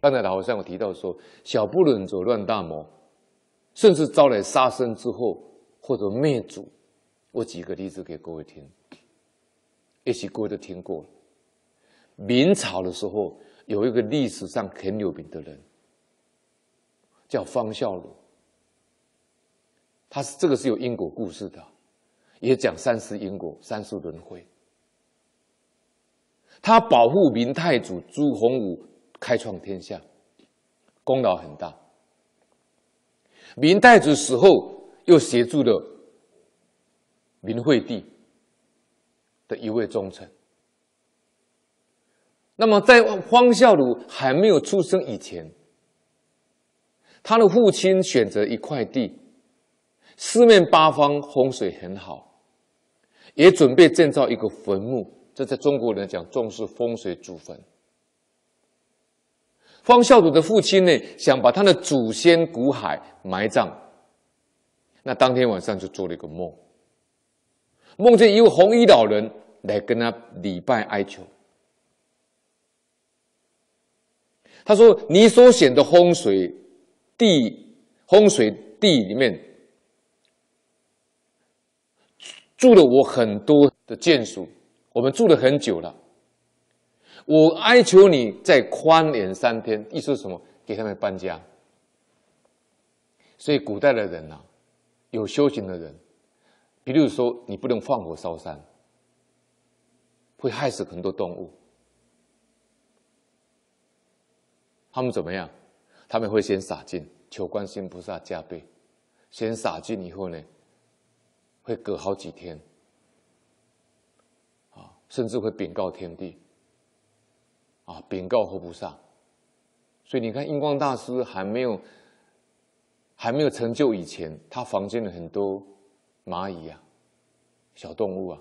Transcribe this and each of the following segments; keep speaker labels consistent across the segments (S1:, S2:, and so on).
S1: 刚才老和尚有提到说，小不忍则乱大谋，甚至招来杀身之祸或者灭族。我举个例子给各位听，也许各位都听过。明朝的时候，有一个历史上很有名的人，叫方孝孺。他是这个是有因果故事的，也讲三世因果、三世轮回。他保护明太祖朱洪武开创天下，功劳很大。明太祖死后，又协助了明惠帝的一位忠臣。那么，在方孝孺还没有出生以前，他的父亲选择一块地，四面八方风水很好，也准备建造一个坟墓。这在中国人讲重视风水祖坟。方孝孺的父亲呢，想把他的祖先骨骸埋葬。那当天晚上就做了一个梦，梦见一位红衣老人来跟他礼拜哀求。他说：“你所选的风水地，风水地里面住了我很多的眷属，我们住了很久了。我哀求你再宽延三天，意思是什么？给他们搬家。所以古代的人呐、啊，有修行的人，比如说你不能放火烧山，会害死很多动物。”他们怎么样？他们会先洒净，求观世音菩萨加被。先洒净以后呢，会隔好几天，啊，甚至会禀告天地，啊，禀告活菩萨。所以你看，印光大师还没有还没有成就以前，他房间的很多蚂蚁啊，小动物啊，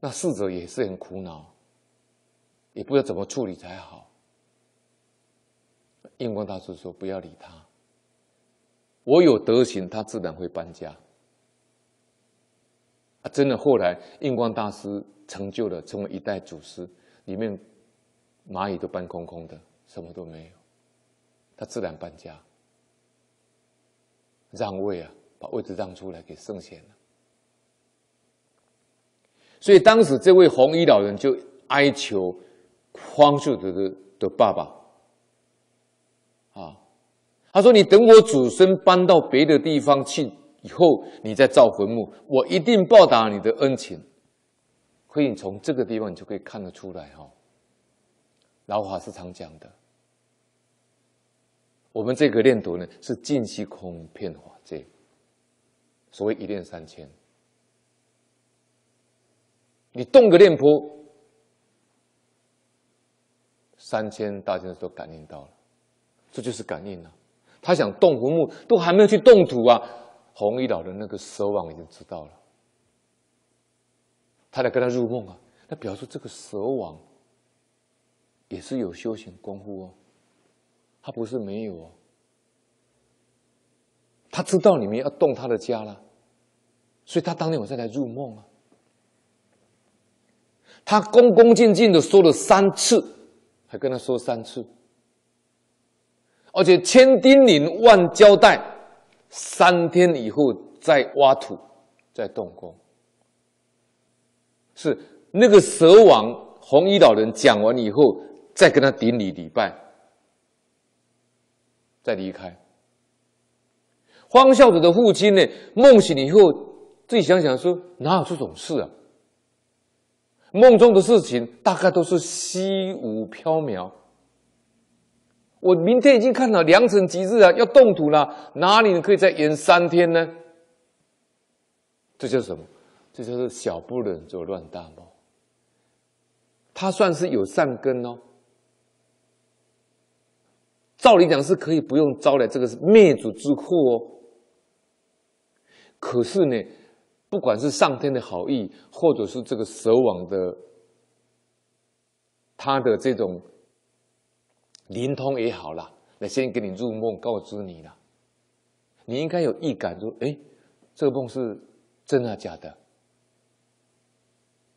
S1: 那侍者也是很苦恼，也不知道怎么处理才好。印光大师说：“不要理他，我有德行，他自然会搬家。”啊，真的，后来印光大师成就了，成为一代祖师，里面蚂蚁都搬空空的，什么都没有，他自然搬家，让位啊，把位置让出来给圣贤了。所以当时这位红衣老人就哀求方孝孺的的爸爸。啊，他说：“你等我祖孙搬到别的地方去以后，你再造坟墓，我一定报答你的恩情。”可以从这个地方你就可以看得出来哈。老法师常讲的，我们这个念头呢是尽虚空遍法界，所谓一念三千，你动个念波，三千大千都感应到了。这就是感应了，他想动坟墓，都还没有去动土啊。红衣老的那个蛇王已经知道了，他来跟他入梦啊。那表示这个蛇王也是有修行功夫哦，他不是没有哦。他知道你们要动他的家了，所以他当天晚上来入梦啊。他恭恭敬敬的说了三次，还跟他说三次。而且千叮咛万交代，三天以后再挖土，再动工。是那个蛇王红衣老人讲完以后，再跟他顶礼礼拜，再离开。方孝孺的父亲呢，梦醒以后，自己想想说，哪有这种事啊？梦中的事情大概都是虚无缥缈。我明天已经看到良辰吉日啊，要动土了，哪里可以再延三天呢？这叫什么？这就是小不忍则乱大谋。他算是有善根哦。照理讲是可以不用招来这个灭族之祸哦。可是呢，不管是上天的好意，或者是这个蛇王的他的这种。灵通也好了，来先给你入梦告知你了，你应该有预感说，哎，这个梦是真的假的？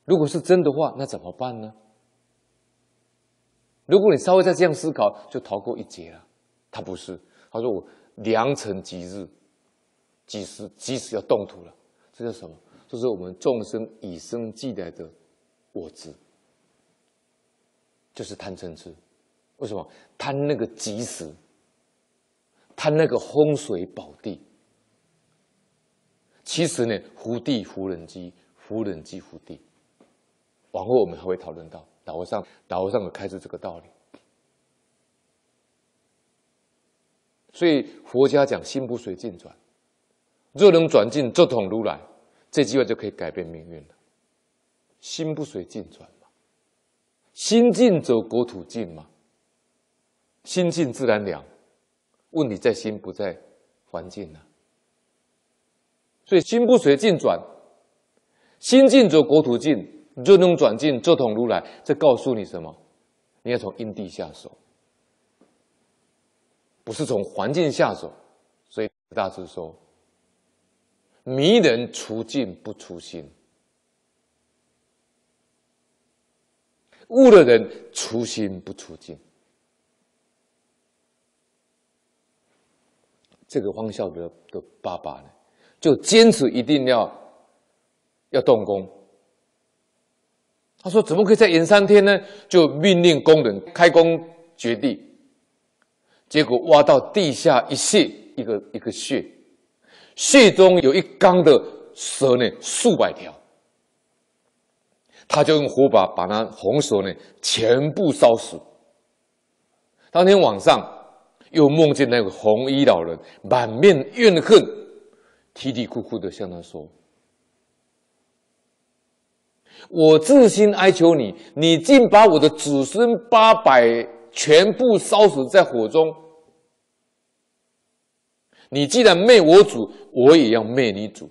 S1: 如果是真的话，那怎么办呢？如果你稍微再这样思考，就逃过一劫了。他不是，他说我良辰吉日，即时即使要动土了，这叫什么？这是我们众生以生俱来的我执，就是贪嗔痴。为什么贪那个吉时，贪那个风水宝地？其实呢，福地福人机，福人机福地。往后我们还会讨论到导上，导上有开示这个道理。所以佛家讲心不随境转，若能转境，则同如来。这句话就可以改变命运了。心不随境转嘛，心静则国土静嘛。心静自然凉，问题在心不在环境呢、啊。所以心不随境转，心静则国土静。若能转境，则同如来。这告诉你什么？你要从因地下手，不是从环境下手。所以大师说：“迷人除境不除心，悟的人除心不除境。”这个方孝德的爸爸呢，就坚持一定要要动工。他说：“怎么可以再延三天呢？”就命令工人开工掘地，结果挖到地下一穴，一个一个穴，穴中有一缸的蛇呢，数百条。他就用火把把那红蛇呢全部烧死。当天晚上。又梦见那个红衣老人，满面怨恨，啼啼哭哭的向他说：“我至心哀求你，你竟把我的子孙八百全部烧死在火中。你既然灭我主，我也要灭你主。”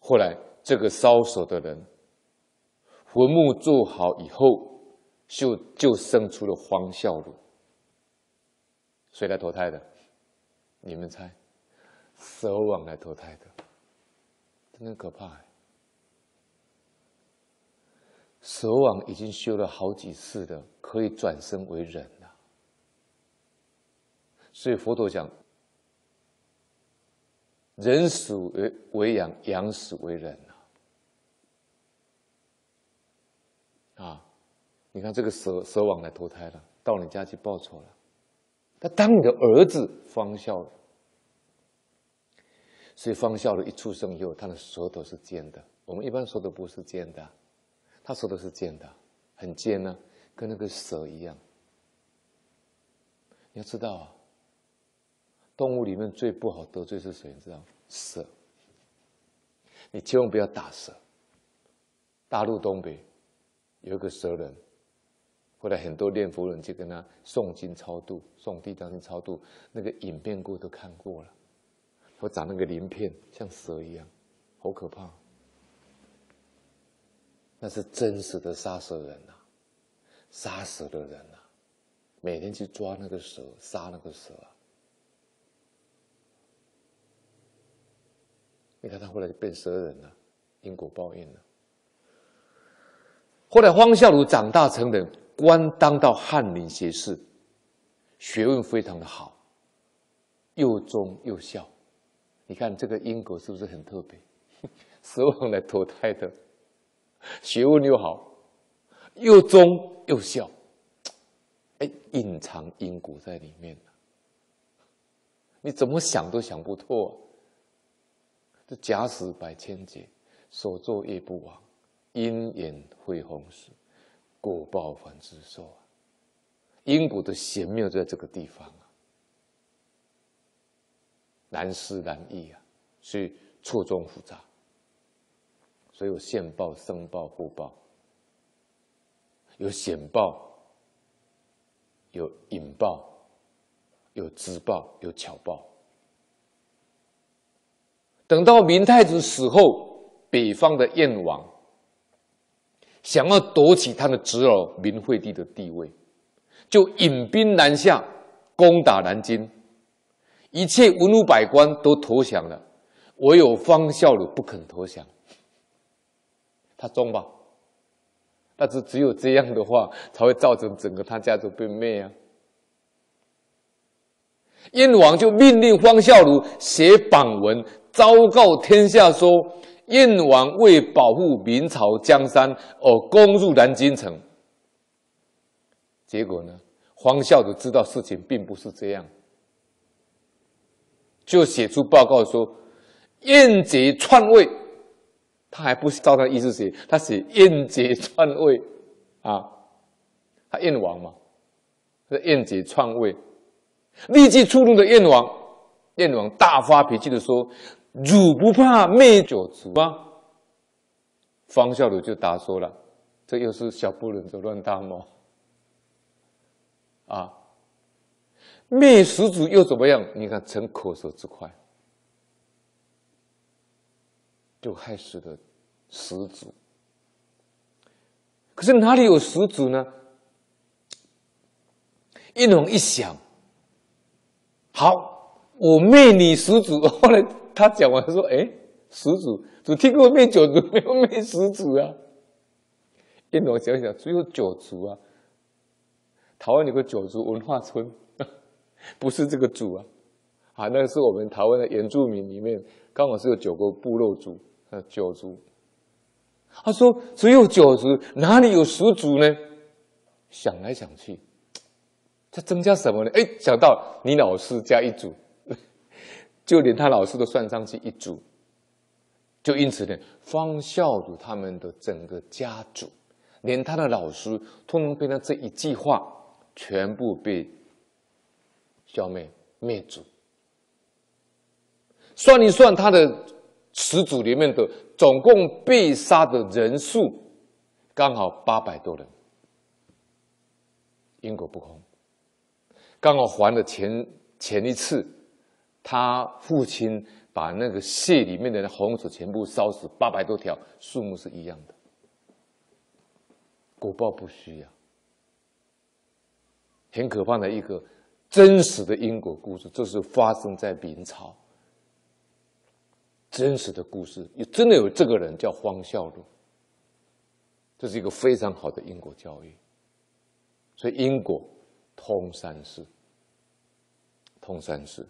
S1: 后来，这个烧蛇的人坟墓做好以后。就就生出了方孝孺，谁来投胎的？你们猜，蛇王来投胎的，真的可怕。蛇王已经修了好几世的，可以转生为人了。所以佛陀讲，人死为为养，养死为人啊。你看这个蛇蛇王来投胎了，到你家去报仇了。他当你的儿子方孝孺，所以方孝的一出生以后，他的舌头是尖的。我们一般说的不是尖的，他说的是尖的，很尖呢、跟那个蛇一样。你要知道啊，动物里面最不好得罪是谁？你知道？蛇。你千万不要打蛇。大陆东北有一个蛇人。后来很多念佛人就跟他诵经超度，诵地藏经超度，那个影片过都看过了。我长那个鳞片，像蛇一样，好可怕。那是真实的杀蛇人呐、啊，杀蛇的人呐、啊，每天去抓那个蛇，杀那个蛇啊。你看他后来就变蛇人了，因果报应了。后来方孝孺长大成人。官当到翰林学士，学问非常的好，又忠又孝。你看这个因果是不是很特别？蛇王来投胎的，学问又好，又忠又孝，哎，隐藏因果在里面。你怎么想都想不透啊。这假使百千劫，所作业不亡，因缘会逢时。果报还自受啊！因果的玄妙就在这个地方啊，难思难议啊，所以错综复杂，所有现报、生报、后报，有显报，有隐报，有直报，有巧报。等到明太子死后，北方的燕王。想要夺取他的侄儿明惠帝的地位，就引兵南下，攻打南京。一切文武百官都投降了，唯有方孝孺不肯投降。他忠吧？但是只有这样的话，才会造成整个他家族被灭啊。燕王就命令方孝孺写榜文，昭告天下说：燕王为保护明朝江山而攻入南京城。结果呢，方孝孺知道事情并不是这样，就写出报告说：燕贼篡位。他还不照他意思写，他写燕杰篡位啊，他燕王嘛，是燕杰篡位。立即出怒的燕王，燕王大发脾气的说：“汝不怕灭九族吗？”方孝孺就答说了：“这又是小不忍则乱大谋啊！灭十族又怎么样？你看逞口舌之快，就害死了始祖。可是哪里有始祖呢？燕王一想。”好，我灭你始祖。后来他讲完说：“哎，始祖只听过灭九族，没有灭十族啊。”燕王想想，只有九族啊。台湾有个九族文化村，不是这个族啊。啊，那个是我们台湾的原住民里面，刚好是有九个部落族，呃，九族。他说：“只有九族，哪里有十族呢？”想来想去。他增加什么呢？哎，想到你老师加一组，就连他老师都算上去一组，就因此呢，方孝孺他们的整个家族，连他的老师，通通被他这一句话，全部被消灭灭族。算一算他的十族里面的总共被杀的人数，刚好八百多人，因果不空。刚好还了前前一次，他父亲把那个蟹里面的红薯全部烧死八百多条，数目是一样的，果报不虚呀，很可怕的一个真实的因果故事，这是发生在明朝，真实的故事，也真的有这个人叫方孝孺，这是一个非常好的因果教育，所以因果。通三世，通三世。